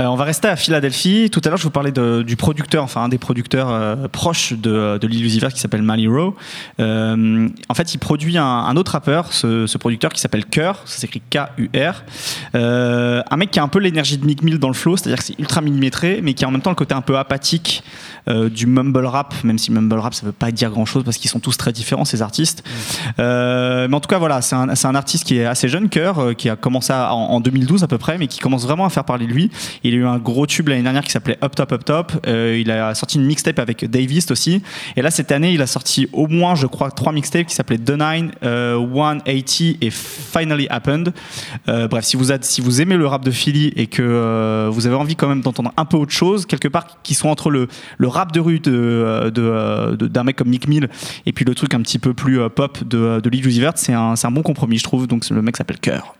Euh, on va rester à Philadelphie. Tout à l'heure, je vous parlais du producteur, enfin un des producteurs euh, proches de, de Lil Uzi Vert qui s'appelle Mally Rowe. Euh, en fait, il produit un, autre rappeur, ce, ce producteur qui s'appelle Cœur, ça s'écrit K-U-R. Euh, un mec qui a un peu l'énergie de Mick Mill dans le flow, c'est-à-dire que c'est ultra millimétré, mais qui a en même temps le côté un peu apathique euh, du mumble rap, même si mumble rap ça veut pas dire grand-chose parce qu'ils sont tous très différents ces artistes. Euh, mais en tout cas, voilà, c'est un, artiste qui est assez jeune, Cœur, qui a commencé en, en 2012 à peu près, mais qui commence vraiment à faire parler de lui. Il a eu un gros tube l'année dernière qui s'appelait Up Top Up Top. Il a sorti une mixtape avec Davist aussi. Et là, cette année, il a sorti au moins, je crois, trois mixtapes qui s'appelaient The Nine, euh, 180 et Finally Happened. Bref, si vous, êtes- si vous aimez le rap de Philly et que euh, vous avez envie quand même d'entendre un peu autre chose, quelque part qui sont entre le, rap de rue de, de, euh, de- d'un mec comme Mick Mill et puis le truc un petit peu plus euh, pop de, de Vert, c'est un, un bon compromis, je trouve. Donc le mec s'appelle Cœur.